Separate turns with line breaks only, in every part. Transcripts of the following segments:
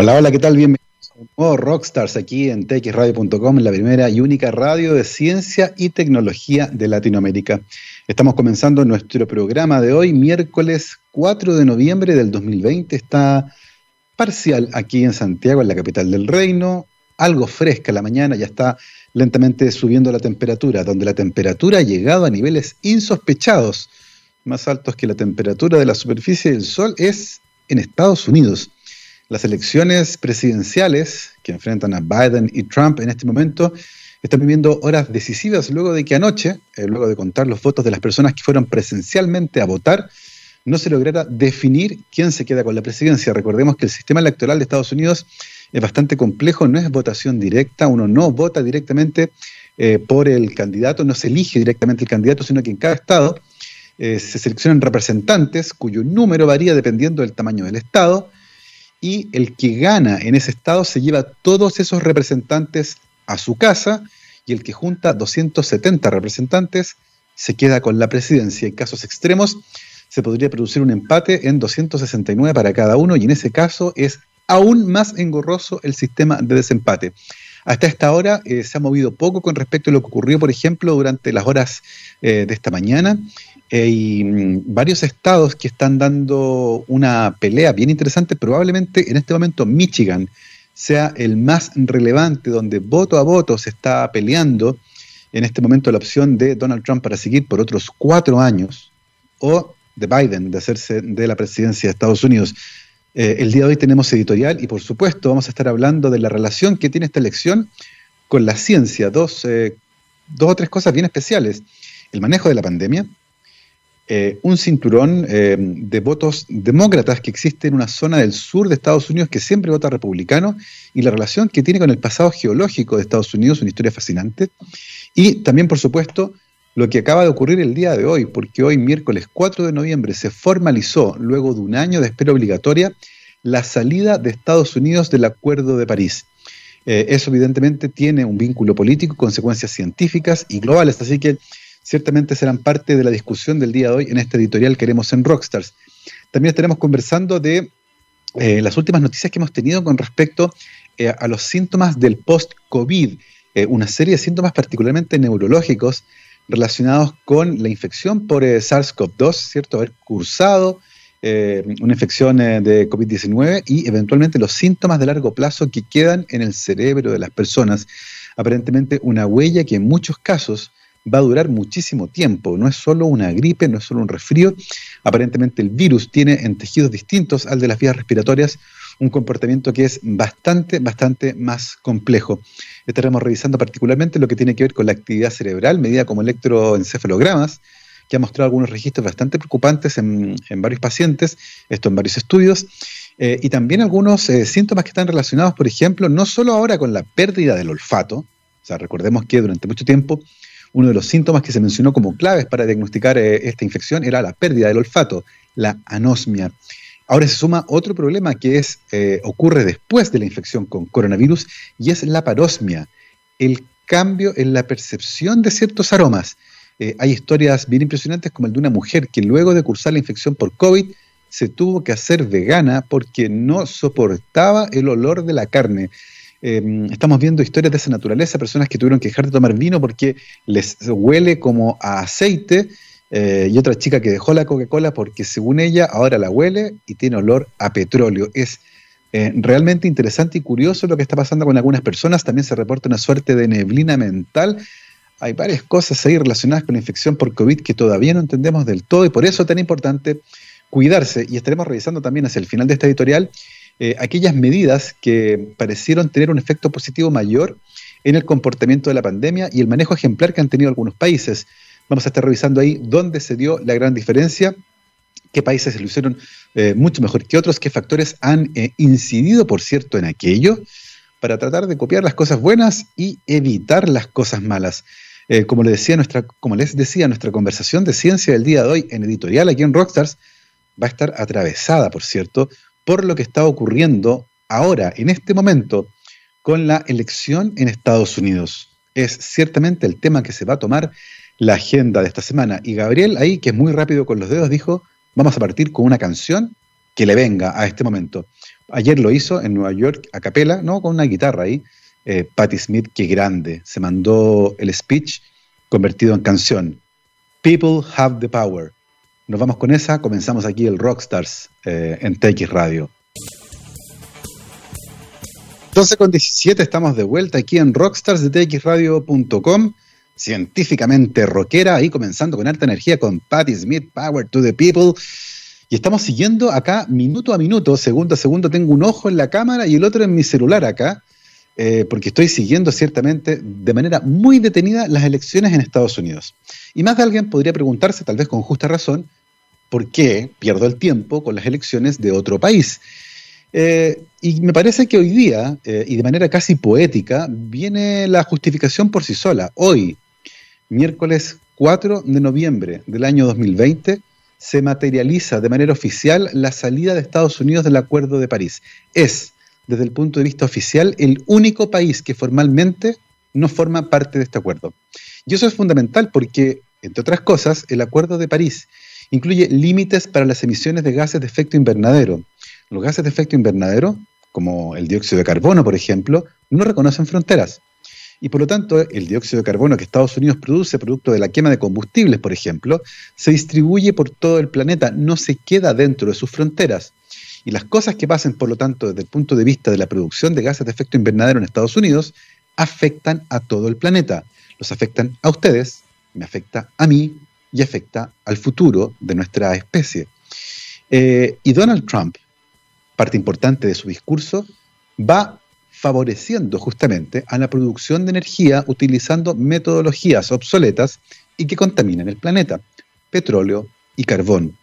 Hola, hola, ¿qué tal? Bienvenidos a un nuevo Rockstars aquí en txradio.com, la primera y única radio de ciencia y tecnología de Latinoamérica. Estamos comenzando nuestro programa de hoy, miércoles 4 de noviembre del 2020. Está parcial aquí en Santiago, en la capital del reino, algo fresca la mañana, ya está lentamente subiendo la temperatura, donde la temperatura ha llegado a niveles insospechados, más altos que la temperatura de la superficie del Sol, es en Estados Unidos. Las elecciones presidenciales que enfrentan a Biden y Trump en este momento están viviendo horas decisivas luego de que anoche, eh, luego de contar los votos de las personas que fueron presencialmente a votar, no se lograra definir quién se queda con la presidencia. Recordemos que el sistema electoral de Estados Unidos es bastante complejo, no es votación directa, uno no vota directamente eh, por el candidato, no se elige directamente el candidato, sino que en cada estado eh, se seleccionan representantes cuyo número varía dependiendo del tamaño del estado y el que gana en ese estado se lleva todos esos representantes a su casa y el que junta 270 representantes se queda con la presidencia. En casos extremos se podría producir un empate en 269 para cada uno y en ese caso es aún más engorroso el sistema de desempate. Hasta esta hora eh, se ha movido poco con respecto a lo que ocurrió, por ejemplo, durante las horas eh, de esta mañana. Hay mm, varios estados que están dando una pelea bien interesante. Probablemente en este momento Michigan sea el más relevante, donde voto a voto se está peleando en este momento la opción de Donald Trump para seguir por otros cuatro años o de Biden de hacerse de la presidencia de Estados Unidos. Eh, el día de hoy tenemos editorial y por supuesto vamos a estar hablando de la relación que tiene esta elección con la ciencia. Dos, eh, o tres cosas bien especiales. El manejo de la pandemia, eh, un cinturón de votos demócratas que existe en una zona del sur de Estados Unidos que siempre vota republicano y la relación que tiene con el pasado geológico de Estados Unidos, una historia fascinante. Y también, por supuesto, lo que acaba de ocurrir el día de hoy, porque hoy, miércoles 4 de noviembre, se formalizó, luego de un año de espera obligatoria, la salida de Estados Unidos del Acuerdo de París. Eh, eso evidentemente tiene un vínculo político, consecuencias científicas y globales, así que ciertamente serán parte de la discusión del día de hoy en este editorial que haremos en Rockstars. También estaremos conversando de eh, las últimas noticias que hemos tenido con respecto eh, a los síntomas del post-COVID, una serie de síntomas particularmente neurológicos relacionados con la infección por eh, SARS-CoV-2, ¿cierto? Haber cursado eh, una infección eh, de COVID-19 y eventualmente los síntomas de largo plazo que quedan en el cerebro de las personas. Aparentemente una huella que en muchos casos va a durar muchísimo tiempo. No es solo una gripe, no es solo un resfrío. Aparentemente el virus tiene en tejidos distintos al de las vías respiratorias un comportamiento que es bastante, bastante más complejo. Estaremos revisando particularmente lo que tiene que ver con la actividad cerebral, medida como electroencefalogramas, que ha mostrado algunos registros bastante preocupantes en, varios pacientes, esto en varios estudios, eh, y también algunos eh, síntomas que están relacionados, por ejemplo, no solo ahora con la pérdida del olfato, o sea, recordemos que durante mucho tiempo uno de los síntomas que se mencionó como claves para diagnosticar eh, esta infección era la pérdida del olfato, la anosmia. Ahora se suma otro problema que es, ocurre después de la infección con coronavirus y es la parosmia, el cambio en la percepción de ciertos aromas. Eh, hay historias bien impresionantes como el de una mujer que luego de cursar la infección por COVID se tuvo que hacer vegana porque no soportaba el olor de la carne. Em, estamos viendo historias de esa naturaleza, personas que tuvieron que dejar de tomar vino porque les huele como a aceite eh, y otra chica que dejó la Coca-Cola porque según ella ahora la huele y tiene olor a petróleo. Es eh, realmente interesante y curioso lo que está pasando con algunas personas. También se reporta una suerte de neblina mental. Hay varias cosas ahí relacionadas con la infección por COVID que todavía no entendemos del todo y por eso es tan importante cuidarse. Y estaremos revisando también hacia el final de esta editorial eh, aquellas medidas que parecieron tener un efecto positivo mayor en el comportamiento de la pandemia y el manejo ejemplar que han tenido algunos países. Vamos a estar revisando ahí dónde se dio la gran diferencia, qué países lo hicieron eh, mucho mejor que otros, qué factores han eh, incidido, por cierto, en aquello, para tratar de copiar las cosas buenas y evitar las cosas malas. Eh, como, les decía nuestra, como les decía, nuestra conversación de ciencia del día de hoy en editorial aquí en Rockstars va a estar atravesada, por cierto, por lo que está ocurriendo ahora, en este momento, con la elección en Estados Unidos. Es ciertamente el tema que se va a tomar la agenda de esta semana. Y Gabriel ahí, que es muy rápido con los dedos, dijo, vamos a partir con una canción que le venga a este momento. Ayer lo hizo en Nueva York a capela, ¿no? Con una guitarra ahí. Eh, Patti Smith, qué grande. Se mandó el speech convertido en canción. People have the power. Nos vamos con esa, comenzamos aquí el Rockstars eh, en TX Radio. 12 con 17 estamos de vuelta aquí en Rockstars de TXRadio.com, científicamente rockera, y comenzando con alta energía con Patti Smith, Power to the People. Y estamos siguiendo acá minuto a minuto, segundo a segundo, tengo un ojo en la cámara y el otro en mi celular acá, eh, porque estoy siguiendo ciertamente de manera muy detenida las elecciones en Estados Unidos. Y más de alguien podría preguntarse, tal vez con justa razón, ¿por qué pierdo el tiempo con las elecciones de otro país? Eh, y me parece que hoy día, eh, y de manera casi poética, viene la justificación por sí sola. Hoy, miércoles 4 de noviembre del año 2020, se materializa de manera oficial la salida de Estados Unidos del Acuerdo de París. Es, desde el punto de vista oficial, el único país que formalmente no forma parte de este acuerdo. Y eso es fundamental porque, entre otras cosas, el Acuerdo de París incluye límites para las emisiones de gases de efecto invernadero. Los gases de efecto invernadero, como el dióxido de carbono, por ejemplo, no reconocen fronteras. Y por lo tanto, el dióxido de carbono que Estados Unidos produce, producto de la quema de combustibles, por ejemplo, se distribuye por todo el planeta, no se queda dentro de sus fronteras. Y las cosas que pasen, por lo tanto, desde el punto de vista de la producción de gases de efecto invernadero en Estados Unidos, afectan a todo el planeta. Los afectan a ustedes, me afecta a mí y afecta al futuro de nuestra especie. Eh, y Donald Trump, parte importante de su discurso, va favoreciendo justamente a la producción de energía utilizando metodologías obsoletas y que contaminan el planeta, petróleo y carbón.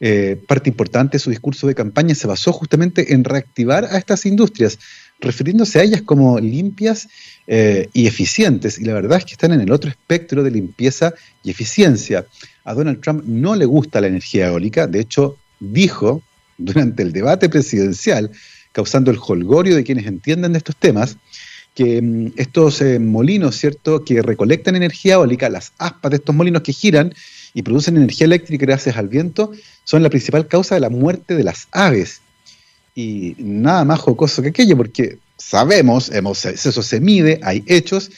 Eh, parte importante de su discurso de campaña se basó justamente en reactivar a estas industrias, refiriéndose a ellas como limpias eh, y eficientes. Y la verdad es que están en el otro espectro de limpieza y eficiencia. A Donald Trump no le gusta la energía eólica, de hecho dijo durante el debate presidencial causando el holgorio de quienes entienden de estos temas, que mm, estos eh, molinos, ¿cierto?, que recolectan energía eólica, las aspas de estos molinos que giran y producen energía eléctrica gracias al viento, son la principal causa de la muerte de las aves. Y nada más jocoso que aquello, porque sabemos, hemos, eso se mide, hay hechos,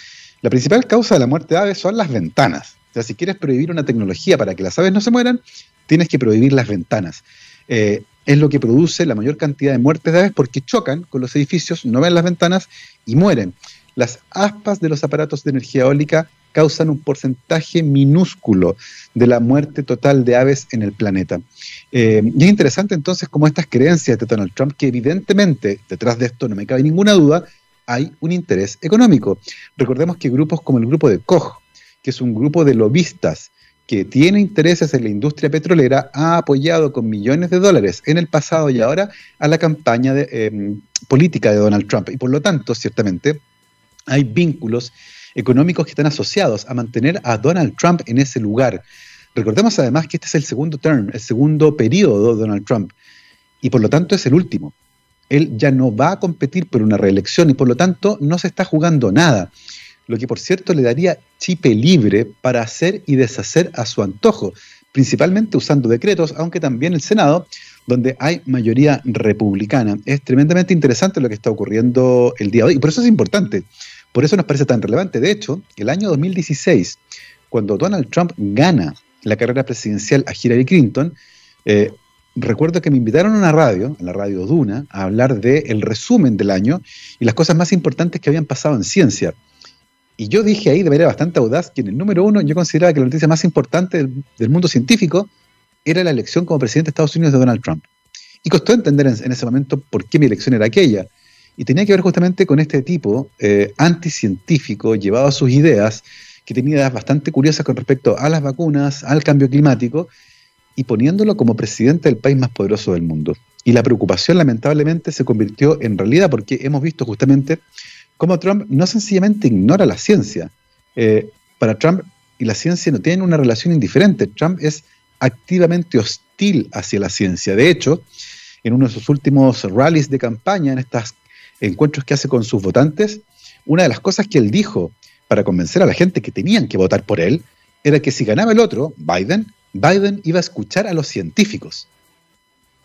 la principal causa de la muerte de aves son las ventanas. O sea, si quieres prohibir una tecnología para que las aves no se mueran, tienes que prohibir las ventanas. Eh, es lo que produce la mayor cantidad de muertes de aves porque chocan con los edificios, no ven las ventanas y mueren. Las aspas de los aparatos de energía eólica causan un porcentaje minúsculo de la muerte total de aves en el planeta. Eh, y es interesante entonces cómo estas creencias de Donald Trump, que evidentemente detrás de esto no me cabe ninguna duda, hay un interés económico. Recordemos que grupos como el grupo de Koch, que es un grupo de lobistas que tiene intereses en la industria petrolera ha apoyado con millones de dólares en el pasado y ahora a la campaña de, em, política de Donald Trump. Y por lo tanto, ciertamente, hay vínculos económicos que están asociados a mantener a Donald Trump en ese lugar. Recordemos además que este es el segundo term, el segundo periodo de Donald Trump, y por lo tanto es el último. Él ya no va a competir por una reelección y por lo tanto no se está jugando nada lo que por cierto le daría chipe libre para hacer y deshacer a su antojo, principalmente usando decretos, aunque también el Senado, donde hay mayoría republicana. Es tremendamente interesante lo que está ocurriendo el día de hoy, y por eso es importante, por eso nos parece tan relevante. De hecho, el año 2016, cuando Donald Trump gana la carrera presidencial a Hillary Clinton, eh, recuerdo que me invitaron a una radio, a la radio Duna, a hablar del resumen del año y las cosas más importantes que habían pasado en ciencia. Y yo dije ahí de manera bastante audaz que en el número uno yo consideraba que la noticia más importante del, mundo científico era la elección como presidente de Estados Unidos de Donald Trump. Y costó entender en, ese momento por qué mi elección era aquella. Y tenía que ver justamente con este tipo eh, anticientífico, llevado a sus ideas, que tenía ideas bastante curiosas con respecto a las vacunas, al cambio climático, y poniéndolo como presidente del país más poderoso del mundo. Y la preocupación lamentablemente se convirtió en realidad porque hemos visto justamente cómo Trump no sencillamente ignora la ciencia. Eh, para Trump y la ciencia no tienen una relación indiferente. Trump es activamente hostil hacia la ciencia. De hecho, en uno de sus últimos rallies de campaña, en estos encuentros que hace con sus votantes, una de las cosas que él dijo para convencer a la gente que tenían que votar por él era que si ganaba el otro, Biden, Biden iba a escuchar a los científicos.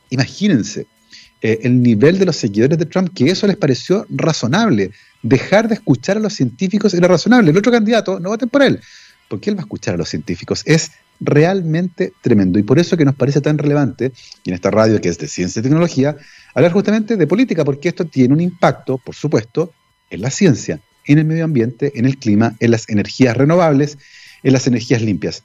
Imagínense, eh, el nivel de los seguidores de Trump que eso les pareció razonable. Dejar de escuchar a los científicos era razonable. El otro candidato, no voten por él, porque él va a escuchar a los científicos. Es realmente tremendo. Y por eso que nos parece tan relevante, y en esta radio que es de ciencia y tecnología, hablar justamente de política, porque esto tiene un impacto, por supuesto, en la ciencia, en el medio ambiente, en el clima, en las energías renovables, en las energías limpias.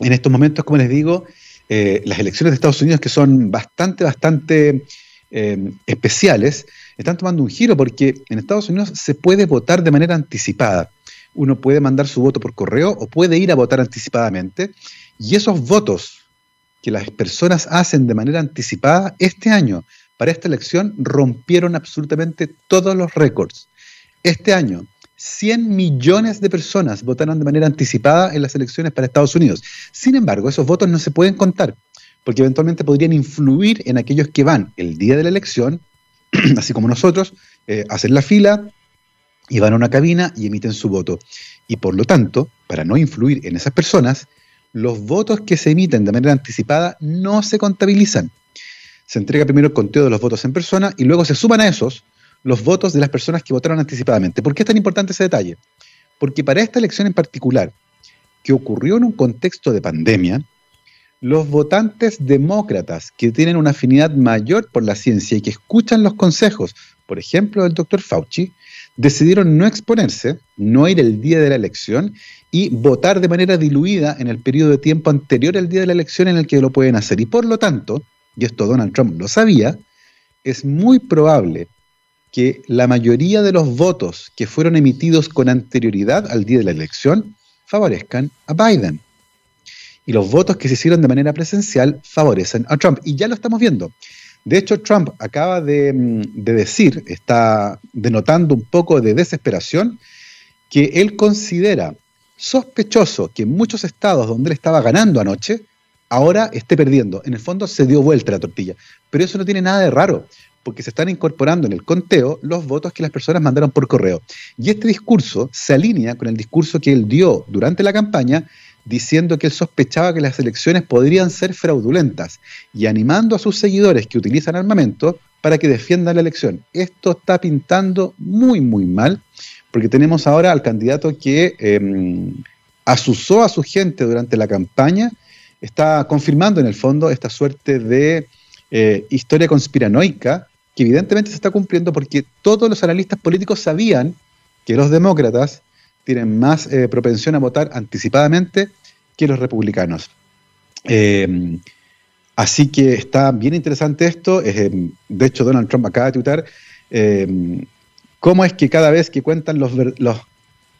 En estos momentos, como les digo, eh, las elecciones de Estados Unidos, que son bastante, bastante eh, especiales, están tomando un giro porque en Estados Unidos se puede votar de manera anticipada. Uno puede mandar su voto por correo o puede ir a votar anticipadamente. Y esos votos que las personas hacen de manera anticipada este año para esta elección rompieron absolutamente todos los récords. Este año, 100 millones de personas votaron de manera anticipada en las elecciones para Estados Unidos. Sin embargo, esos votos no se pueden contar, porque eventualmente podrían influir en aquellos que van el día de la elección, así como nosotros, eh, hacen la fila y van a una cabina y emiten su voto. Y por lo tanto, para no influir en esas personas, los votos que se emiten de manera anticipada no se contabilizan. Se entrega primero el conteo de los votos en persona y luego se suman a esos los votos de las personas que votaron anticipadamente. ¿Por qué es tan importante ese detalle? Porque para esta elección en particular, que ocurrió en un contexto de pandemia, los votantes demócratas que tienen una afinidad mayor por la ciencia y que escuchan los consejos, por ejemplo, del doctor Fauci, decidieron no exponerse, no ir el día de la elección y votar de manera diluida en el periodo de tiempo anterior al día de la elección en el que lo pueden hacer. Y por lo tanto, y esto Donald Trump lo sabía, es muy probable que la mayoría de los votos que fueron emitidos con anterioridad al día de la elección favorezcan a Biden. Y los votos que se hicieron de manera presencial favorecen a Trump. Y ya lo estamos viendo. De hecho, Trump acaba de, mm, de decir, está denotando un poco de desesperación, que él considera sospechoso que en muchos estados donde él estaba ganando anoche, ahora esté perdiendo. En el fondo se dio vuelta la tortilla. Pero eso no tiene nada de raro, porque se están incorporando en el conteo los votos que las personas mandaron por correo. Y este discurso se alinea con el discurso que él dio durante la campaña, diciendo que él sospechaba que las elecciones podrían ser fraudulentas y animando a sus seguidores que utilizan armamento para que defiendan la elección. Esto está pintando muy, muy mal, porque tenemos ahora al candidato que eh, asusó a su gente durante la campaña, está confirmando en el fondo esta suerte de eh, historia conspiranoica que evidentemente se está cumpliendo porque todos los analistas políticos sabían que los demócratas tienen más eh, propensión a votar anticipadamente que los republicanos. Eh, así que está bien interesante esto. Eh, de hecho, Donald Trump acaba de tuitar cómo es que cada vez que cuentan los, los,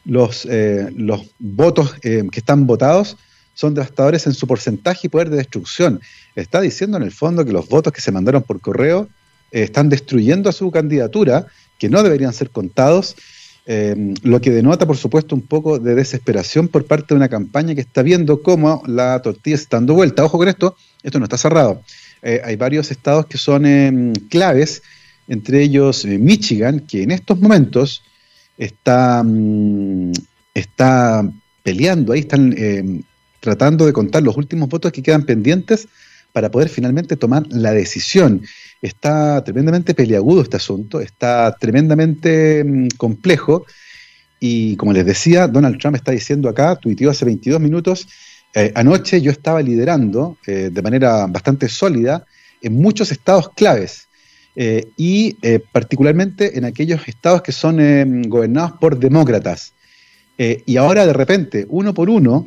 los, los votos que están votados, son devastadores en su porcentaje y poder de destrucción. Está diciendo en el fondo que los votos que se mandaron por correo eh, están destruyendo a su candidatura, que no deberían ser contados, eh, lo que denota, por supuesto, un poco de desesperación por parte de una campaña que está viendo cómo la tortilla está dando vuelta. Ojo con esto, esto no está cerrado. Eh, hay varios estados que son claves, entre ellos Michigan, que en estos momentos está, mm, está peleando, ahí están tratando de contar los últimos votos que quedan pendientes para poder finalmente tomar la decisión. Está tremendamente peliagudo este asunto, está tremendamente mm, complejo y como les decía, Donald Trump está diciendo acá, tuiteó hace 22 minutos, eh, anoche yo estaba liderando eh, de manera bastante sólida en muchos estados claves eh, y particularmente en aquellos estados que son gobernados por demócratas. y ahora de repente, uno por uno,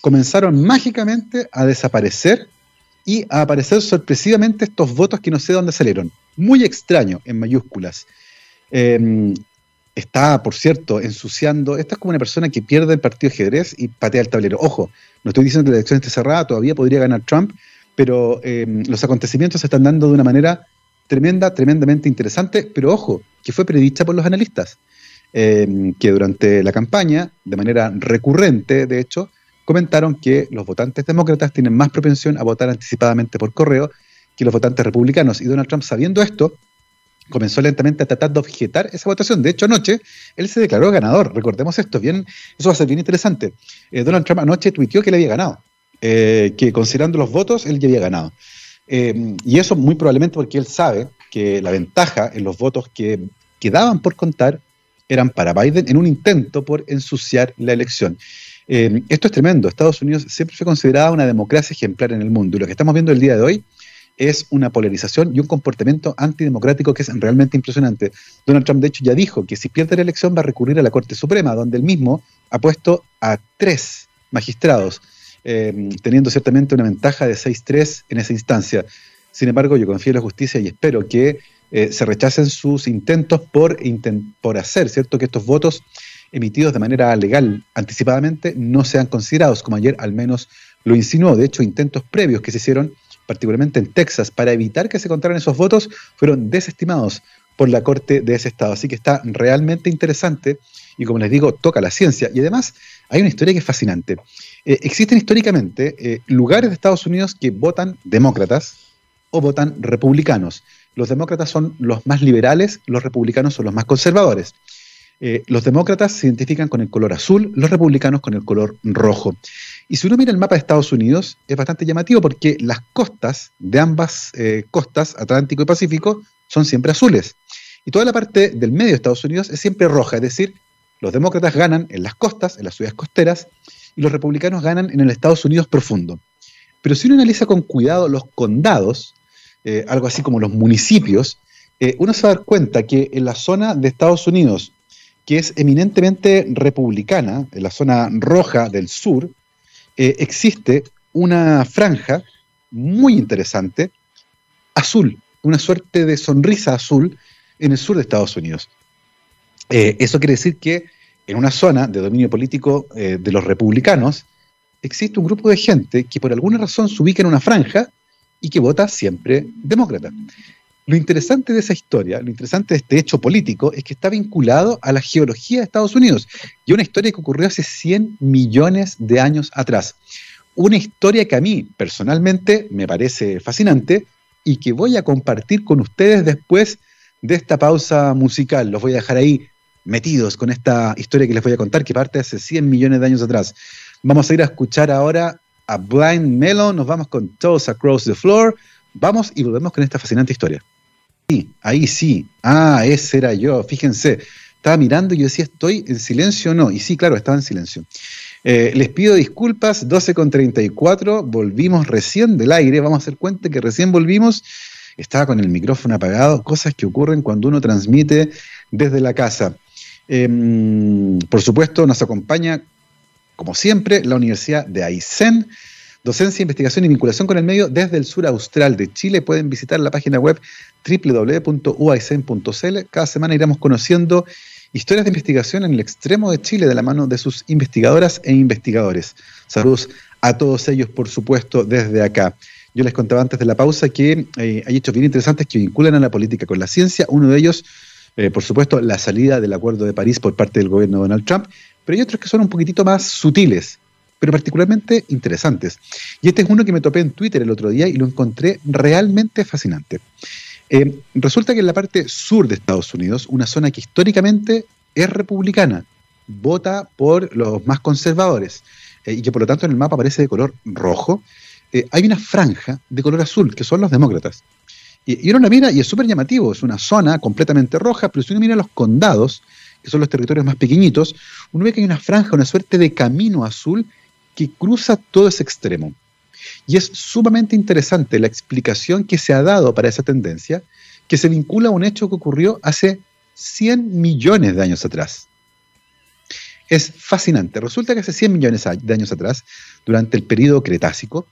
comenzaron mágicamente a desaparecer y a aparecer sorpresivamente estos votos que no sé dónde salieron. Muy extraño, en mayúsculas. Em, está, por cierto, ensuciando. Esta es como una persona que pierde el partido de ajedrez y patea el tablero. Ojo, no estoy diciendo que la elección esté cerrada, todavía podría ganar Trump, pero em, los acontecimientos se están dando de una manera tremenda, tremendamente interesante, pero ojo, que fue predicha por los analistas, em, que durante la campaña, de manera recurrente, de hecho, comentaron que los votantes demócratas tienen más propensión a votar anticipadamente por correo que los votantes republicanos. Y Donald Trump, sabiendo esto, comenzó lentamente a tratar de objetar esa votación. De hecho, anoche él se declaró ganador. Recordemos esto, bien, eso va a ser bien interesante. Eh, Donald Trump anoche tuiteó que le había ganado, eh, que considerando los votos, él ya había ganado. Eh, y eso muy probablemente porque él sabe que la ventaja en los votos que quedaban por contar eran para Biden en un intento por ensuciar la elección. Eh, esto es tremendo. Estados Unidos siempre fue considerada una democracia ejemplar en el mundo y lo que estamos viendo el día de hoy es una polarización y un comportamiento antidemocrático que es realmente impresionante. Donald Trump, de hecho, ya dijo que si pierde la elección va a recurrir a la Corte Suprema, donde él mismo ha puesto a tres magistrados, eh, teniendo ciertamente una ventaja de 6-3 en esa instancia. Sin embargo, yo confío en la justicia y espero que eh, se rechacen sus intentos por, por hacer, ¿cierto?, que estos votos emitidos de manera legal anticipadamente no sean considerados, como ayer al menos lo insinuó. De hecho, intentos previos que se hicieron, particularmente en Texas, para evitar que se contaran esos votos, fueron desestimados por la Corte de ese estado. Así que está realmente interesante y, como les digo, toca la ciencia. Y además, hay una historia que es fascinante. Eh, existen históricamente eh, lugares de Estados Unidos que votan demócratas o votan republicanos. Los demócratas son los más liberales, los republicanos son los más conservadores. Eh, los demócratas se identifican con el color azul, los republicanos con el color rojo. Y si uno mira el mapa de Estados Unidos, es bastante llamativo porque las costas de ambas eh, costas, Atlántico y Pacífico, son siempre azules. Y toda la parte del medio de Estados Unidos es siempre roja, es decir, los demócratas ganan en las costas, en las ciudades costeras, y los republicanos ganan en el Estados Unidos profundo. Pero si uno analiza con cuidado los condados, eh, algo así como los municipios, uno se va a dar cuenta que en la zona de Estados Unidos que es eminentemente republicana, en la zona roja del sur, eh, existe una franja muy interesante, azul, una suerte de sonrisa azul en el sur de Estados Unidos. Eh, eso quiere decir que en una zona de dominio político eh, de los republicanos existe un grupo de gente que por alguna razón se ubica en una franja y que vota siempre demócrata. Lo interesante de esa historia, lo interesante de este hecho político, es que está vinculado a la geología de Estados Unidos y una historia que ocurrió hace 100 millones de años atrás. Una historia que a mí personalmente me parece fascinante y que voy a compartir con ustedes después de esta pausa musical. Los voy a dejar ahí metidos con esta historia que les voy a contar, que parte hace 100 millones de años atrás. Vamos a ir a escuchar ahora a Blind Melon, nos vamos con Toes Across the Floor. Vamos y volvemos con esta fascinante historia. Ahí sí. Ah, ese era yo. Fíjense, estaba mirando y yo decía, ¿estoy en silencio o no? Y sí, claro, estaba en silencio. Eh, les pido disculpas, 12 con 34, volvimos recién del aire, vamos a hacer cuenta que recién volvimos, estaba con el micrófono apagado, cosas que ocurren cuando uno transmite desde la casa. Em, por supuesto, nos acompaña, como siempre, la Universidad de Aysén, Docencia, investigación y vinculación con el medio desde el sur austral de Chile. Pueden visitar la página web www.uaicen.cl. Cada semana iremos conociendo historias de investigación en el extremo de Chile de la mano de sus investigadoras e investigadores. Saludos a todos ellos, por supuesto, desde acá. Yo les contaba antes de la pausa que eh, hay hechos bien interesantes que vinculan a la política con la ciencia. Uno de ellos, eh, por supuesto, la salida del Acuerdo de París por parte del gobierno de Donald Trump, pero hay otros que son un poquitito más sutiles, pero particularmente interesantes. Y este es uno que me topé en Twitter el otro día y lo encontré realmente fascinante. Eh, resulta que en la parte sur de Estados Unidos, una zona que históricamente es republicana, vota por los más conservadores eh, y que por lo tanto en el mapa aparece de color rojo, eh, hay una franja de color azul, que son los demócratas. Y, y uno la mira y es súper llamativo, es una zona completamente roja, pero si uno mira los condados, que son los territorios más pequeñitos, uno ve que hay una franja, una suerte de camino azul que cruza todo ese extremo. Y es sumamente interesante la explicación que se ha dado para esa tendencia, que se vincula a un hecho que ocurrió hace 100 millones de años atrás. Es fascinante. Resulta que hace 100 millones de años atrás, durante el periodo Cretácico,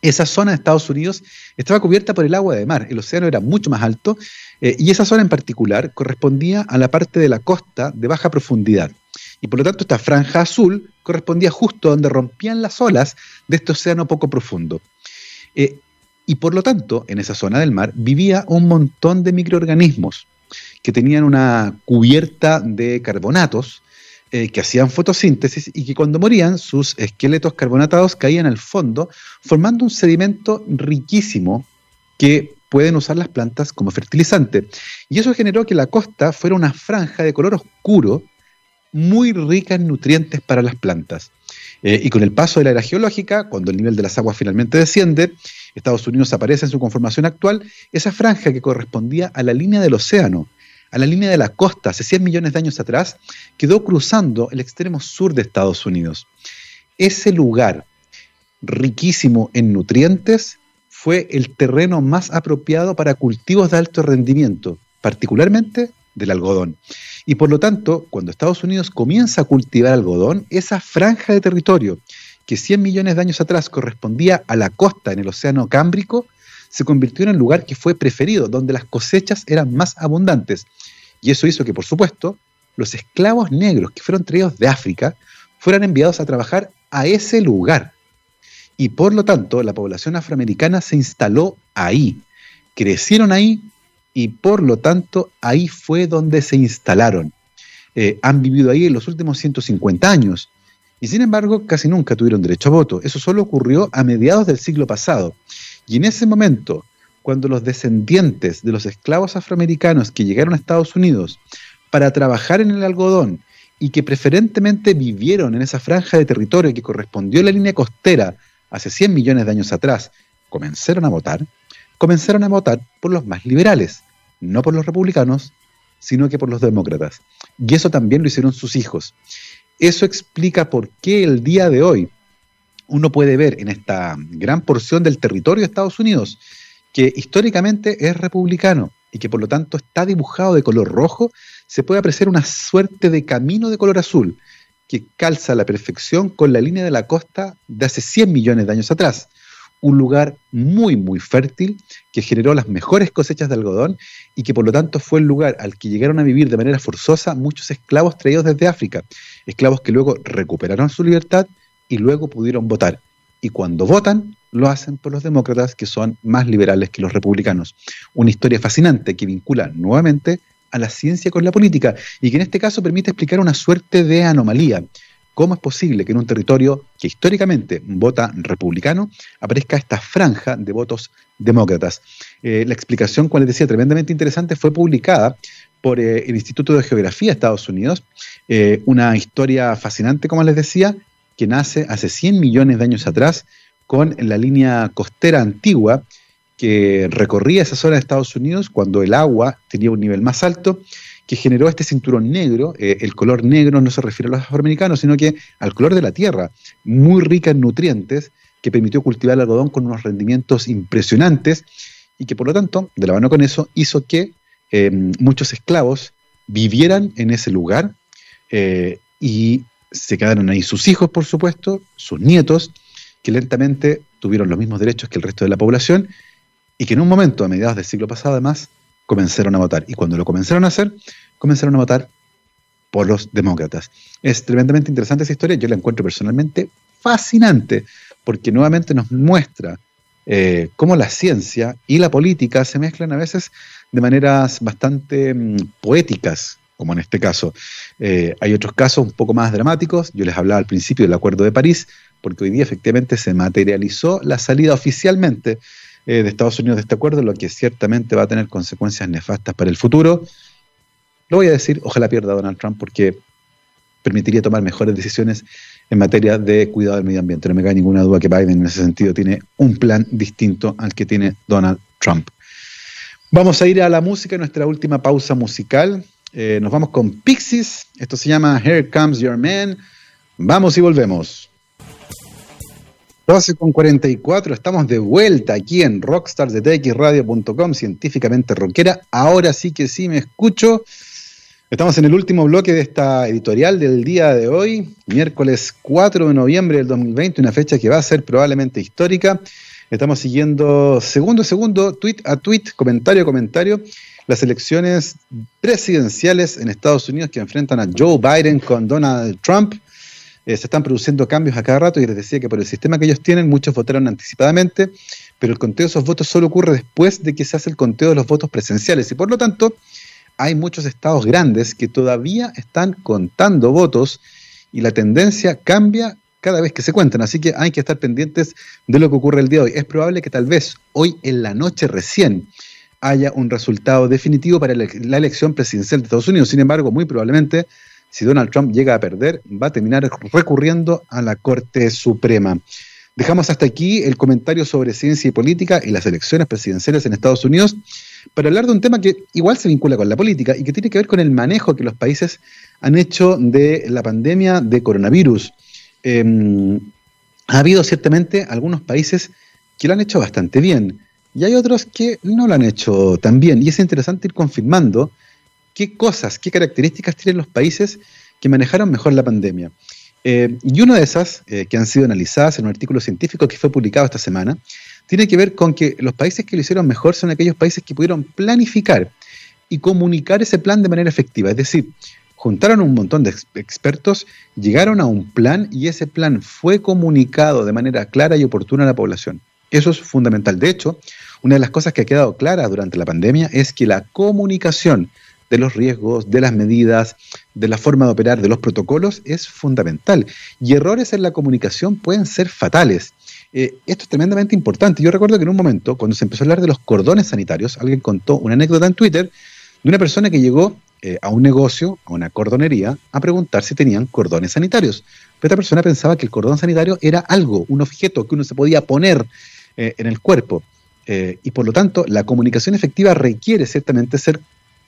esa zona de Estados Unidos estaba cubierta por el agua de mar. El océano era mucho más alto eh, y esa zona en particular correspondía a la parte de la costa de baja profundidad. Y por lo tanto esta franja azul correspondía justo donde rompían las olas de este océano poco profundo. Eh, y por lo tanto, en esa zona del mar vivía un montón de microorganismos que tenían una cubierta de carbonatos eh, que hacían fotosíntesis y que cuando morían sus esqueletos carbonatados caían al fondo formando un sedimento riquísimo que pueden usar las plantas como fertilizante. Y eso generó que la costa fuera una franja de color oscuro muy rica en nutrientes para las plantas. Eh, y con el paso de la era geológica, cuando el nivel de las aguas finalmente desciende, Estados Unidos aparece en su conformación actual, esa franja que correspondía a la línea del océano, a la línea de la costa, hace 100 millones de años atrás, quedó cruzando el extremo sur de Estados Unidos. Ese lugar, riquísimo en nutrientes, fue el terreno más apropiado para cultivos de alto rendimiento, particularmente del algodón. Y por lo tanto, cuando Estados Unidos comienza a cultivar algodón, esa franja de territorio que 100 millones de años atrás correspondía a la costa en el Océano Cámbrico, se convirtió en el lugar que fue preferido, donde las cosechas eran más abundantes. Y eso hizo que, por supuesto, los esclavos negros que fueron traídos de África fueran enviados a trabajar a ese lugar. Y por lo tanto, la población afroamericana se instaló ahí, crecieron ahí y por lo tanto ahí fue donde se instalaron. Eh, han vivido ahí en los últimos 150 años y sin embargo casi nunca tuvieron derecho a voto. Eso solo ocurrió a mediados del siglo pasado. Y en ese momento, cuando los descendientes de los esclavos afroamericanos que llegaron a Estados Unidos para trabajar en el algodón y que preferentemente vivieron en esa franja de territorio que correspondió a la línea costera hace 100 millones de años atrás, comenzaron a votar, comenzaron a votar por los más liberales, no por los republicanos, sino que por los demócratas. Y eso también lo hicieron sus hijos. Eso explica por qué el día de hoy uno puede ver en esta gran porción del territorio de Estados Unidos que históricamente es republicano y que por lo tanto está dibujado de color rojo, se puede apreciar una suerte de camino de color azul que calza a la perfección con la línea de la costa de hace 100 millones de años atrás un lugar muy, muy fértil que generó las mejores cosechas de algodón y que por lo tanto fue el lugar al que llegaron a vivir de manera forzosa muchos esclavos traídos desde África, esclavos que luego recuperaron su libertad y luego pudieron votar. Y cuando votan, lo hacen por los demócratas que son más liberales que los republicanos. Una historia fascinante que vincula nuevamente a la ciencia con la política y que en este caso permite explicar una suerte de anomalía ¿Cómo es posible que en un territorio que históricamente vota republicano aparezca esta franja de votos demócratas? Eh, la explicación, como les decía, tremendamente interesante, fue publicada por eh, el Instituto de Geografía de Estados Unidos, eh, una historia fascinante, como les decía, que nace hace 100 millones de años atrás con la línea costera antigua que recorría esa zona de Estados Unidos cuando el agua tenía un nivel más alto que generó este cinturón negro. Eh, el color negro no se refiere a los afroamericanos, sino que al color de la tierra, muy rica en nutrientes, que permitió cultivar el algodón con unos rendimientos impresionantes y que por lo tanto, de la mano con eso, hizo que eh, muchos esclavos vivieran en ese lugar eh, y se quedaron ahí sus hijos, por supuesto, sus nietos, que lentamente tuvieron los mismos derechos que el resto de la población y que en un momento, a mediados del siglo pasado además, comenzaron a votar. Y cuando lo comenzaron a hacer, comenzaron a votar por los demócratas. Es tremendamente interesante esa historia, yo la encuentro personalmente fascinante, porque nuevamente nos muestra eh, cómo la ciencia y la política se mezclan a veces de maneras bastante mm, poéticas, como en este caso. Eh, hay otros casos un poco más dramáticos, yo les hablaba al principio del Acuerdo de París, porque hoy día efectivamente se materializó la salida oficialmente eh, de Estados Unidos de este acuerdo, lo que ciertamente va a tener consecuencias nefastas para el futuro. Lo voy a decir, ojalá pierda Donald Trump porque permitiría tomar mejores decisiones en materia de cuidado del medio ambiente. No me cae ninguna duda que Biden en ese sentido tiene un plan distinto al que tiene Donald Trump. Vamos a ir a la música, nuestra última pausa musical. Eh, nos vamos con Pixies. Esto se llama Here Comes Your Man. Vamos y volvemos. 12 con 44, estamos de vuelta aquí en rockstarsdetxradio.com, científicamente rockera. Ahora sí que sí me escucho. Estamos en el último bloque de esta editorial del día de hoy, miércoles 4 de noviembre del 2020, una fecha que va a ser probablemente histórica. Estamos siguiendo segundo a segundo, tweet a tweet, comentario a comentario, las elecciones presidenciales en Estados Unidos que enfrentan a Joe Biden con Donald Trump. Eh, se están produciendo cambios a cada rato y les decía que por el sistema que ellos tienen, muchos votaron anticipadamente, pero el conteo de esos votos solo ocurre después de que se hace el conteo de los votos presenciales. Y por lo tanto hay muchos estados grandes que todavía están contando votos y la tendencia cambia cada vez que se cuentan, así que hay que estar pendientes de lo que ocurre el día de hoy. Es probable que tal vez hoy en la noche recién haya un resultado definitivo para la elección presidencial de Estados Unidos, sin embargo, muy probablemente si Donald Trump llega a perder, va a terminar recurriendo a la Corte Suprema. Dejamos hasta aquí el comentario sobre ciencia y política y las elecciones presidenciales en Estados Unidos para hablar de un tema que igual se vincula con la política y que tiene que ver con el manejo que los países han hecho de la pandemia de coronavirus. Em, ha habido ciertamente algunos países que lo han hecho bastante bien y hay otros que no lo han hecho tan bien. Y es interesante ir confirmando qué cosas, qué características tienen los países que manejaron mejor la pandemia. Eh, y una de esas, eh, que han sido analizadas en un artículo científico que fue publicado esta semana, tiene que ver con que los países que lo hicieron mejor son aquellos países que pudieron planificar y comunicar ese plan de manera efectiva. Es decir, juntaron un montón de expertos, llegaron a un plan y ese plan fue comunicado de manera clara y oportuna a la población. Eso es fundamental. De hecho, una de las cosas que ha quedado clara durante la pandemia es que la comunicación de los riesgos, de las medidas, de la forma de operar, de los protocolos, es fundamental. Y errores en la comunicación pueden ser fatales. Eh, esto es tremendamente importante. Yo recuerdo que en un momento, cuando se empezó a hablar de los cordones sanitarios, alguien contó una anécdota en Twitter de una persona que llegó eh, a un negocio, a una cordonería, a preguntar si tenían cordones sanitarios. Pero esta persona pensaba que el cordón sanitario era algo, un objeto que uno se podía poner eh, en el cuerpo. y por lo tanto, la comunicación efectiva requiere ciertamente ser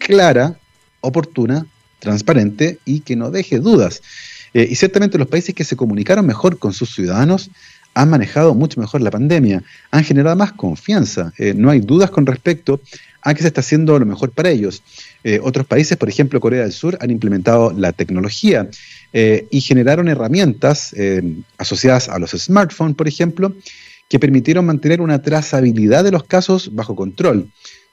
clara, oportuna, transparente y que no deje dudas. Eh, y ciertamente los países que se comunicaron mejor con sus ciudadanos han manejado mucho mejor la pandemia, han generado más confianza. Eh, no hay dudas con respecto a que se está haciendo lo mejor para ellos. Eh, otros países, por ejemplo Corea del Sur, han implementado la tecnología y generaron herramientas asociadas a los smartphones, por ejemplo, que permitieron mantener una trazabilidad de los casos bajo control.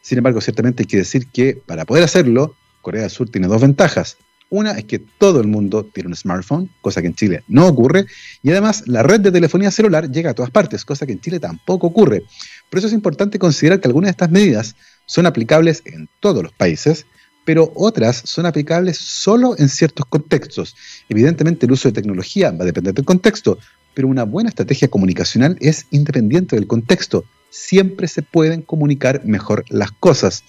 Sin embargo, ciertamente hay que decir que para poder hacerlo, Corea del Sur tiene dos ventajas. Una es que todo el mundo tiene un smartphone, cosa que en Chile no ocurre, y además la red de telefonía celular llega a todas partes, cosa que en Chile tampoco ocurre. Por eso es importante considerar que algunas de estas medidas son aplicables en todos los países, pero otras son aplicables solo en ciertos contextos. Evidentemente el uso de tecnología va a depender del contexto, pero una buena estrategia comunicacional es independiente del contexto siempre se pueden comunicar mejor las cosas.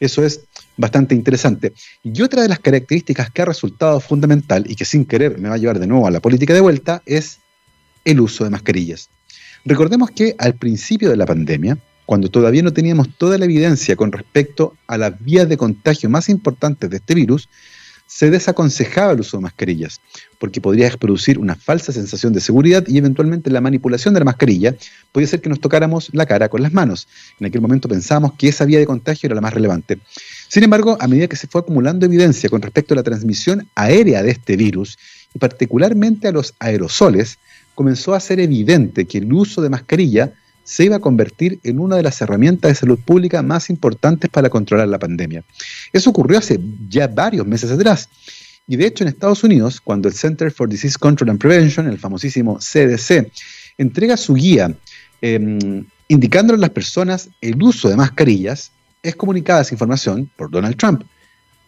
Eso es bastante interesante. Y otra de las características que ha resultado fundamental y que sin querer me va a llevar de nuevo a la política de vuelta es el uso de mascarillas. Recordemos que al principio de la pandemia, cuando todavía no teníamos toda la evidencia con respecto a las vías de contagio más importantes de este virus, se desaconsejaba el uso de mascarillas, porque podría producir una falsa sensación de seguridad y eventualmente la manipulación de la mascarilla podía ser que nos tocáramos la cara con las manos. En aquel momento pensábamos que esa vía de contagio era la más relevante. Sin embargo, a medida que se fue acumulando evidencia con respecto a la transmisión aérea de este virus, y particularmente a los aerosoles, comenzó a ser evidente que el uso de mascarilla se iba a convertir en una de las herramientas de salud pública más importantes para controlar la pandemia. Eso ocurrió hace ya varios meses atrás. Y de hecho en Estados Unidos, cuando el Center for Disease Control and Prevention, el famosísimo CDC, entrega su guía eh, indicándole a las personas el uso de mascarillas, es comunicada esa información por Donald Trump,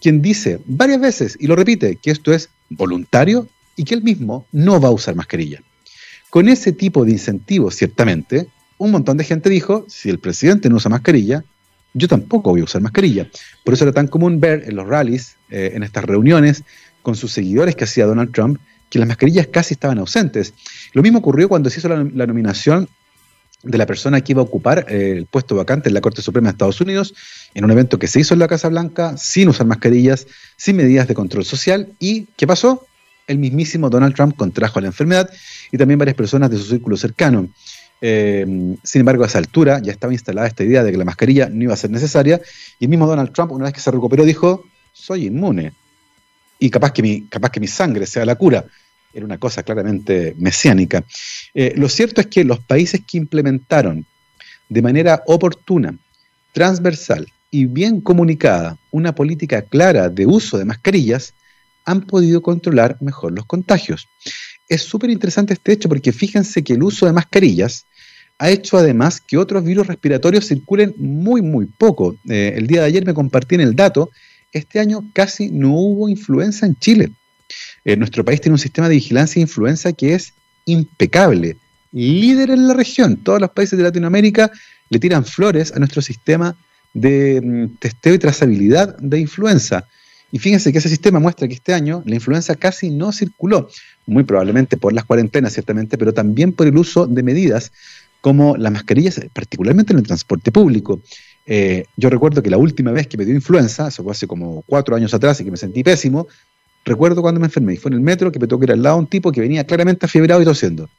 quien dice varias veces y lo repite que esto es voluntario y que él mismo no va a usar mascarilla. Con ese tipo de incentivos, ciertamente, un montón de gente dijo, si el presidente no usa mascarilla, yo tampoco voy a usar mascarilla. Por eso era tan común ver en los rallies, eh, en estas reuniones con sus seguidores que hacía Donald Trump, que las mascarillas casi estaban ausentes. Lo mismo ocurrió cuando se hizo la, nominación de la persona que iba a ocupar eh, el puesto vacante en la Corte Suprema de Estados Unidos, en un evento que se hizo en la Casa Blanca, sin usar mascarillas, sin medidas de control social. ¿Y qué pasó? El mismísimo Donald Trump contrajo la enfermedad y también varias personas de su círculo cercano. Eh, sin embargo, a esa altura ya estaba instalada esta idea de que la mascarilla no iba a ser necesaria y el mismo Donald Trump, una vez que se recuperó, dijo, soy inmune y capaz que mi, sangre sea la cura. Era una cosa claramente mesiánica. Eh, lo cierto es que los países que implementaron de manera oportuna, transversal y bien comunicada una política clara de uso de mascarillas han podido controlar mejor los contagios. Es súper interesante este hecho porque fíjense que el uso de mascarillas ha hecho además que otros virus respiratorios circulen muy, muy poco. Eh, el día de ayer me compartí en el dato, este año casi no hubo influenza en Chile. Eh, nuestro país tiene un sistema de vigilancia de influenza que es impecable, líder en la región. Todos los países de Latinoamérica le tiran flores a nuestro sistema de mm, testeo y trazabilidad de influenza. Y fíjense que ese sistema muestra que este año la influenza casi no circuló, muy probablemente por las cuarentenas, ciertamente, pero también por el uso de medidas como las mascarillas, particularmente en el transporte público. Eh, yo recuerdo que la última vez que me dio influenza, eso fue hace como cuatro años atrás y que me sentí pésimo, recuerdo cuando me enfermé y fue en el metro que me tocó ir al lado un tipo que venía claramente afiebrado y tosiendo.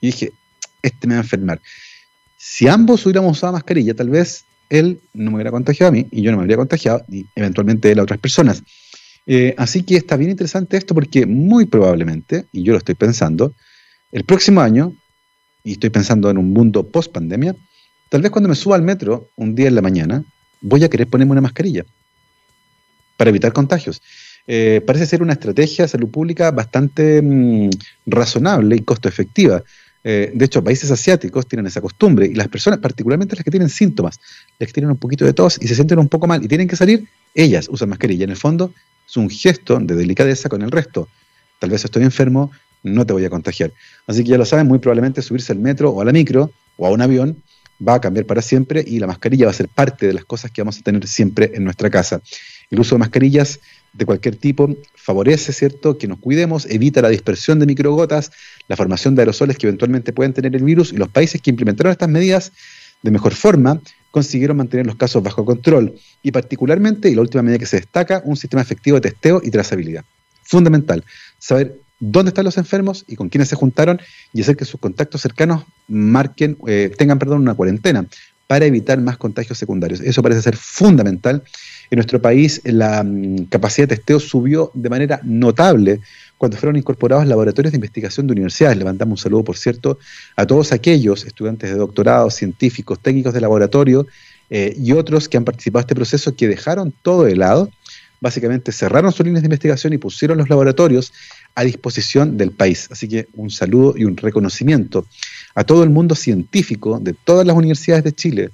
Y dije, este me va a enfermar. Si ambos hubiéramos usado mascarilla, tal vez él no me hubiera contagiado a mí y yo no me habría contagiado y eventualmente él a otras personas. Eh, así que está bien interesante esto porque muy probablemente, y yo lo estoy pensando, el próximo año, y estoy pensando en un mundo post pandemia, Tal vez cuando me suba al metro un día en la mañana, voy a querer ponerme una mascarilla para evitar contagios. Eh, parece ser una estrategia de salud pública bastante mm, razonable y costo efectiva. Eh, de hecho, países asiáticos tienen esa costumbre y las personas, particularmente las que tienen síntomas, las que tienen un poquito de tos y se sienten un poco mal y tienen que salir, ellas usan mascarilla. En el fondo, es un gesto de delicadeza con el resto. Tal vez estoy enfermo, no te voy a contagiar. Así que ya lo saben, muy probablemente subirse al metro o a la micro o a un avión va a cambiar para siempre y la mascarilla va a ser parte de las cosas que vamos a tener siempre en nuestra casa. El uso de mascarillas de cualquier tipo favorece, ¿cierto?, que nos cuidemos, evita la dispersión de microgotas, la formación de aerosoles que eventualmente pueden tener el virus y los países que implementaron estas medidas de mejor forma consiguieron mantener los casos bajo control y particularmente, y la última medida que se destaca, un sistema efectivo de testeo y trazabilidad. Fundamental, saber dónde están los enfermos y con quiénes se juntaron y hacer que sus contactos cercanos marquen, eh, tengan perdón, una cuarentena para evitar más contagios secundarios. Eso parece ser fundamental. En nuestro país la mm, capacidad de testeo subió de manera notable cuando fueron incorporados laboratorios de investigación de universidades. Levantamos un saludo, por cierto, a todos aquellos estudiantes de doctorado, científicos, técnicos de laboratorio eh, y otros que han participado en este proceso que dejaron todo de lado básicamente cerraron sus líneas de investigación y pusieron los laboratorios a disposición del país. Así que un saludo y un reconocimiento a todo el mundo científico de todas las universidades de Chile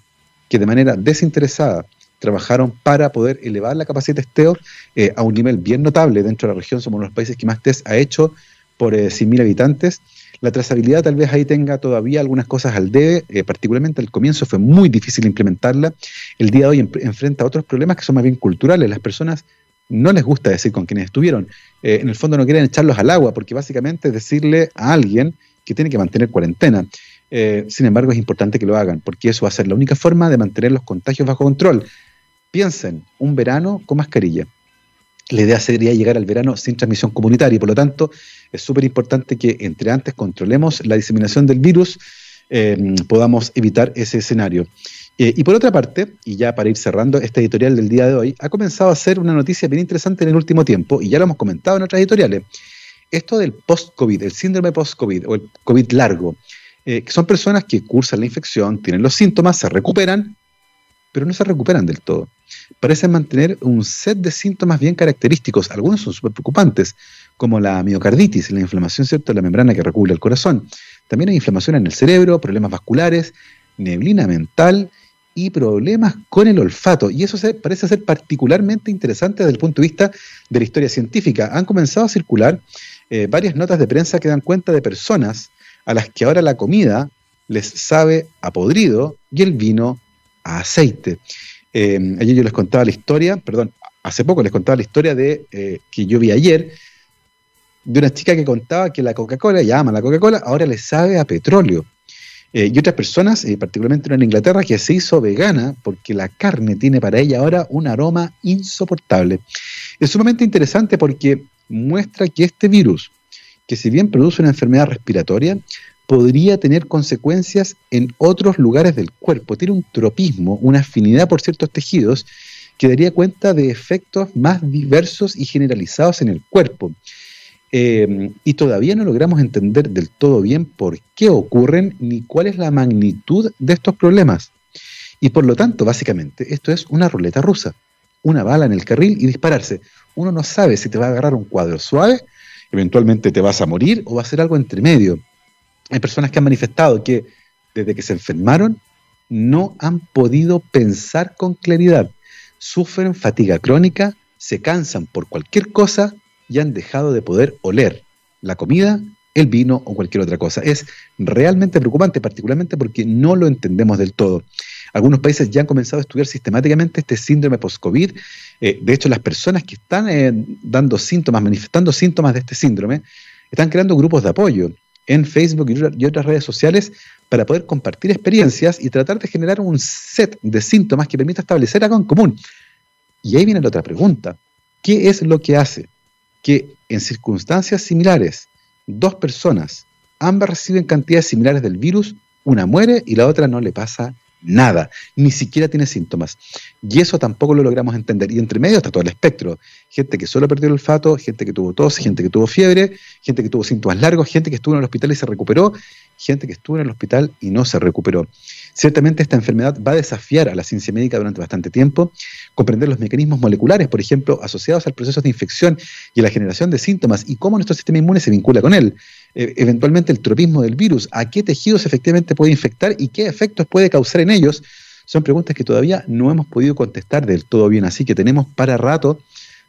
que de manera desinteresada trabajaron para poder elevar la capacidad de testeo eh, a un nivel bien notable dentro de la región. Somos uno de los países que más test ha hecho por eh, 100.000 habitantes. La trazabilidad tal vez ahí tenga todavía algunas cosas al debe, eh, particularmente al comienzo fue muy difícil implementarla. El día de hoy enfrenta otros problemas que son más bien culturales. Las personas no les gusta decir con quienes estuvieron. Eh, en el fondo no quieren echarlos al agua, porque básicamente es decirle a alguien que tiene que mantener cuarentena. Sin embargo, es importante que lo hagan, porque eso va a ser la única forma de mantener los contagios bajo control. Piensen, un verano con mascarilla. La idea sería llegar al verano sin transmisión comunitaria y por lo tanto es súper importante que entre antes controlemos la diseminación del virus, eh, podamos evitar ese escenario. Eh, y por otra parte, y ya para ir cerrando este editorial del día de hoy, ha comenzado a ser una noticia bien interesante en el último tiempo, y ya lo hemos comentado en otras editoriales. Esto del post-COVID, el síndrome post-COVID o el COVID largo, eh, que son personas que cursan la infección, tienen los síntomas, se recuperan, pero no se recuperan del todo. Parecen mantener un set de síntomas bien característicos, algunos son súper preocupantes, como la miocarditis, la inflamación ¿cierto? de la membrana que recubre el corazón. También hay inflamación en el cerebro, problemas vasculares, neblina mental y problemas con el olfato. Y eso parece ser particularmente interesante desde el punto de vista de la historia científica. Han comenzado a circular eh, varias notas de prensa que dan cuenta de personas a las que ahora la comida les sabe a podrido y el vino a aceite. Eh, ayer yo les contaba la historia, perdón, hace poco les contaba la historia de eh, que yo vi ayer de una chica que contaba que la Coca-Cola, ya ama la Coca-Cola, ahora le sabe a petróleo. Eh, y otras personas, particularmente en Inglaterra, que se hizo vegana porque la carne tiene para ella ahora un aroma insoportable. Es sumamente interesante porque muestra que este virus, que si bien produce una enfermedad respiratoria, podría tener consecuencias en otros lugares del cuerpo. Tiene un tropismo, una afinidad por ciertos tejidos que daría cuenta de efectos más diversos y generalizados en el cuerpo. Em, y todavía no logramos entender del todo bien por qué ocurren ni cuál es la magnitud de estos problemas. Y por lo tanto, básicamente, esto es una ruleta rusa. Una bala en el carril y dispararse. Uno no sabe si te va a agarrar un cuadro suave, eventualmente te vas a morir o va a ser algo entre medio. Hay personas que han manifestado que desde que se enfermaron no han podido pensar con claridad. Sufren fatiga crónica, se cansan por cualquier cosa y han dejado de poder oler la comida, el vino o cualquier otra cosa. Es realmente preocupante, particularmente porque no lo entendemos del todo. Algunos países ya han comenzado a estudiar sistemáticamente este síndrome post-COVID. Eh, de hecho, las personas que están eh, dando síntomas, manifestando síntomas de este síndrome, están creando grupos de apoyo en Facebook y otras redes sociales para poder compartir experiencias y tratar de generar un set de síntomas que permita establecer algo en común. Y ahí viene la otra pregunta. ¿Qué es lo que hace que en circunstancias similares dos personas, ambas reciben cantidades similares del virus, una muere y la otra no le pasa nada, ni siquiera tiene síntomas. Y eso tampoco lo logramos entender. Y entre medio está todo el espectro. Gente que solo perdió el olfato, gente que tuvo tos, gente que tuvo fiebre, gente que tuvo síntomas largos, gente que estuvo en el hospital y se recuperó, gente que estuvo en el hospital y no se recuperó. Ciertamente esta enfermedad va a desafiar a la ciencia médica durante bastante tiempo, comprender los mecanismos moleculares, por ejemplo, asociados al proceso de infección y a la generación de síntomas y cómo nuestro sistema inmune se vincula con él. Eh, eventualmente el tropismo del virus, a qué tejidos efectivamente puede infectar y qué efectos puede causar en ellos, son preguntas que todavía no hemos podido contestar del todo bien, así que tenemos para rato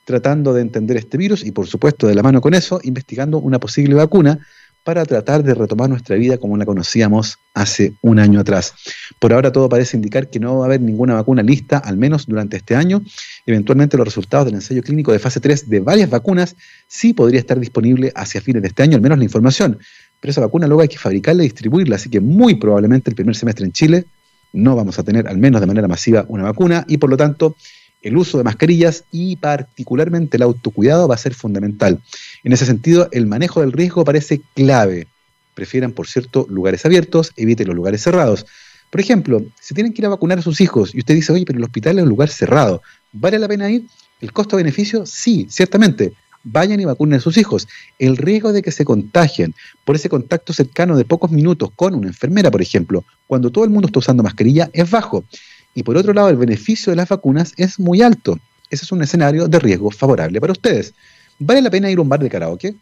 tratando de entender este virus y por supuesto de la mano con eso, investigando una posible vacuna para tratar de retomar nuestra vida como la conocíamos hace un año atrás. Por ahora todo parece indicar que no va a haber ninguna vacuna lista, al menos durante este año. Eventualmente los resultados del ensayo clínico de fase 3 de varias vacunas sí podría estar disponible hacia fines de este año, al menos la información. Pero esa vacuna luego hay que fabricarla y distribuirla, así que muy probablemente el primer semestre en Chile no vamos a tener, al menos de manera masiva, una vacuna y por lo tanto el uso de mascarillas y particularmente el autocuidado va a ser fundamental. En ese sentido, el manejo del riesgo parece clave. Prefieran, por cierto, lugares abiertos, eviten los lugares cerrados. Por ejemplo, si tienen que ir a vacunar a sus hijos y usted dice, oye, pero el hospital es un lugar cerrado, ¿vale la pena ir? ¿El costo-beneficio? Sí, ciertamente. Vayan y vacunen a sus hijos. El riesgo de que se contagien por ese contacto cercano de pocos minutos con una enfermera, por ejemplo, cuando todo el mundo está usando mascarilla, es bajo. Y por otro lado, el beneficio de las vacunas es muy alto. Ese es un escenario de riesgo favorable para ustedes. ¿Vale la pena ir a un bar de karaoke?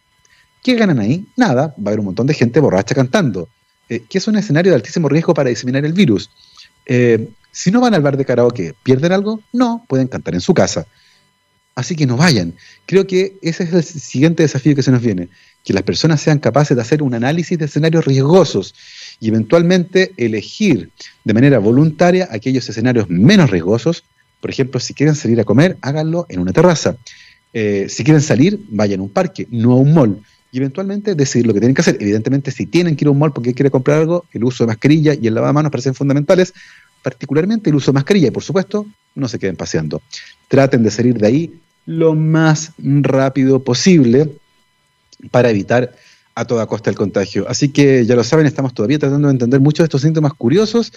¿Qué ganan ahí? Nada, va a haber un montón de gente borracha cantando, eh, que es un escenario de altísimo riesgo para diseminar el virus. Eh, si no van al bar de karaoke, ¿pierden algo? No, pueden cantar en su casa. Así que no vayan. Creo que ese es el siguiente desafío que se nos viene, que las personas sean capaces de hacer un análisis de escenarios riesgosos y eventualmente elegir de manera voluntaria aquellos escenarios menos riesgosos. Por ejemplo, si quieren salir a comer, háganlo en una terraza. Eh, si quieren salir, vayan a un parque, no a un mall. Y eventualmente decidir lo que tienen que hacer. Evidentemente, si tienen que ir a un mall porque quieren comprar algo, el uso de mascarilla y el lavado de manos parecen fundamentales, particularmente el uso de mascarilla. Y por supuesto, no se queden paseando. Traten de salir de ahí lo más rápido posible para evitar a toda costa el contagio. Así que ya lo saben, estamos todavía tratando de entender muchos de estos síntomas curiosos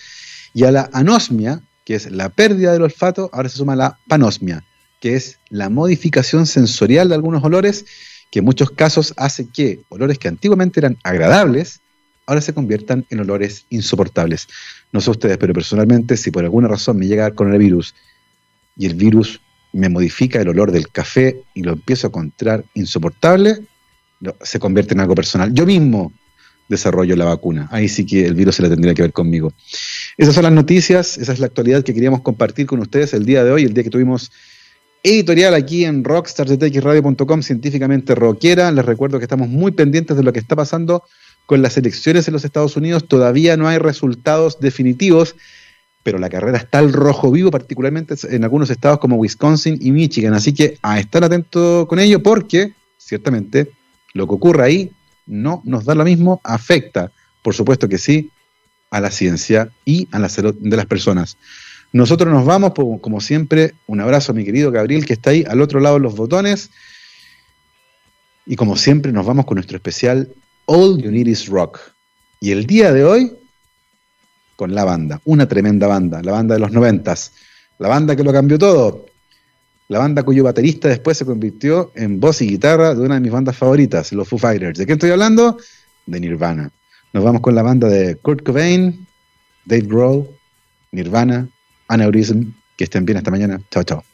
y a la anosmia, que es la pérdida del olfato, ahora se suma la panosmia, que es la modificación sensorial de algunos olores, que en muchos casos hace que olores que antiguamente eran agradables, ahora se conviertan en olores insoportables. No sé ustedes, pero personalmente, si por alguna razón me llega con el virus y el virus me modifica el olor del café y lo empiezo a encontrar insoportable, se convierte en algo personal. Yo mismo desarrollo la vacuna. Ahí sí que el virus se la tendría que ver conmigo. Esas son las noticias, esa es la actualidad que queríamos compartir con ustedes el día de hoy, el día que tuvimos editorial aquí en rockstarsdetxradio.com, científicamente rockera. Les recuerdo que estamos muy pendientes de lo que está pasando con las elecciones en los Estados Unidos. Todavía no hay resultados definitivos, pero la carrera está al rojo vivo, particularmente en algunos estados como Wisconsin y Michigan. Así que a estar atento con ello porque, ciertamente, lo que ocurra ahí no nos da lo mismo, afecta, por supuesto que sí, a la ciencia y a la salud de las personas. Nosotros nos vamos, como siempre, un abrazo a mi querido Gabriel que está ahí al otro lado de los botones. Y como siempre, nos vamos con nuestro especial All You Need Is Rock. Y el día de hoy, con la banda, una tremenda banda, la banda de los noventas, la banda que lo cambió todo, la banda cuyo baterista después se convirtió en voz y guitarra de una de mis bandas favoritas, los Foo Fighters. ¿De qué estoy hablando? De Nirvana. Nos vamos con la banda de Kurt Cobain, Dave Grohl, Nirvana, Aneurism. Que estén bien esta mañana. Chao, chao.